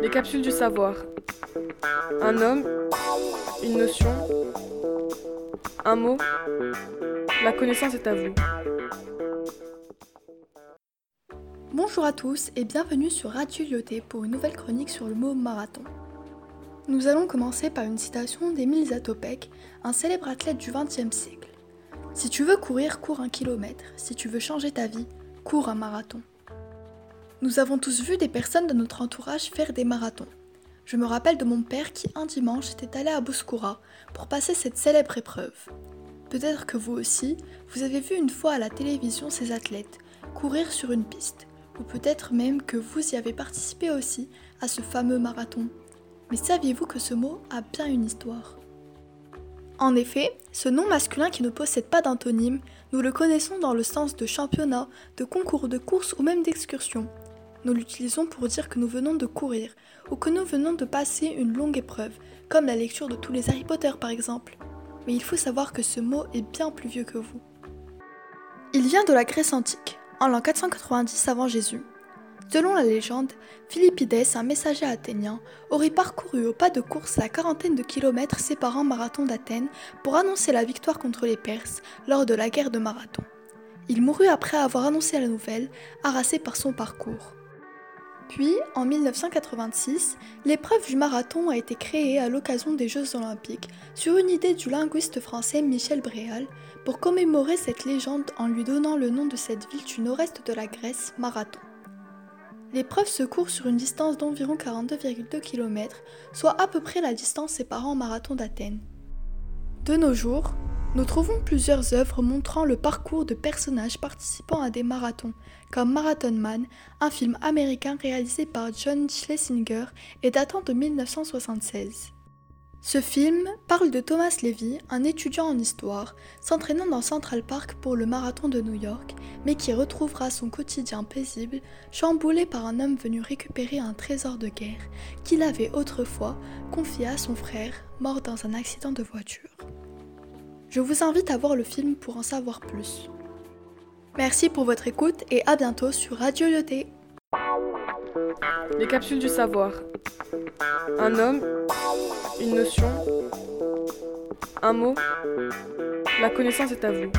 Les capsules du savoir. Un homme, une notion, un mot. La connaissance est à vous. Bonjour à tous et bienvenue sur Radio Lyoté pour une nouvelle chronique sur le mot marathon. Nous allons commencer par une citation d'Émile Zatopek, un célèbre athlète du XXe siècle. Si tu veux courir, cours un kilomètre. Si tu veux changer ta vie, cours un marathon. Nous avons tous vu des personnes de notre entourage faire des marathons. Je me rappelle de mon père qui un dimanche était allé à Bouskoura pour passer cette célèbre épreuve. Peut-être que vous aussi, vous avez vu une fois à la télévision ces athlètes courir sur une piste, ou peut-être même que vous y avez participé aussi à ce fameux marathon. Mais saviez-vous que ce mot a bien une histoire? En effet, ce nom masculin qui ne possède pas d'antonyme, nous le connaissons dans le sens de championnat, de concours de course ou même d'excursion. Nous l'utilisons pour dire que nous venons de courir ou que nous venons de passer une longue épreuve, comme la lecture de tous les Harry Potter par exemple. Mais il faut savoir que ce mot est bien plus vieux que vous. Il vient de la Grèce antique, en l'an 490 avant Jésus. Selon la légende, Philippides, un messager athénien, aurait parcouru au pas de course la quarantaine de kilomètres séparant Marathon d'Athènes pour annoncer la victoire contre les Perses lors de la guerre de Marathon. Il mourut après avoir annoncé la nouvelle, harassé par son parcours. Puis, en 1986, l'épreuve du marathon a été créée à l'occasion des Jeux olympiques sur une idée du linguiste français Michel Bréal pour commémorer cette légende en lui donnant le nom de cette ville du nord-est de la Grèce, Marathon. L'épreuve se court sur une distance d'environ 42,2 km, soit à peu près la distance séparant Marathon d'Athènes. De nos jours, nous trouvons plusieurs œuvres montrant le parcours de personnages participant à des marathons, comme Marathon Man, un film américain réalisé par John Schlesinger et datant de 1976. Ce film parle de Thomas Levy, un étudiant en histoire, s'entraînant dans Central Park pour le marathon de New York, mais qui retrouvera son quotidien paisible, chamboulé par un homme venu récupérer un trésor de guerre qu'il avait autrefois confié à son frère, mort dans un accident de voiture. Je vous invite à voir le film pour en savoir plus. Merci pour votre écoute et à bientôt sur Radio Lyoté. Les capsules du savoir. Un homme, une notion, un mot. La connaissance est à vous.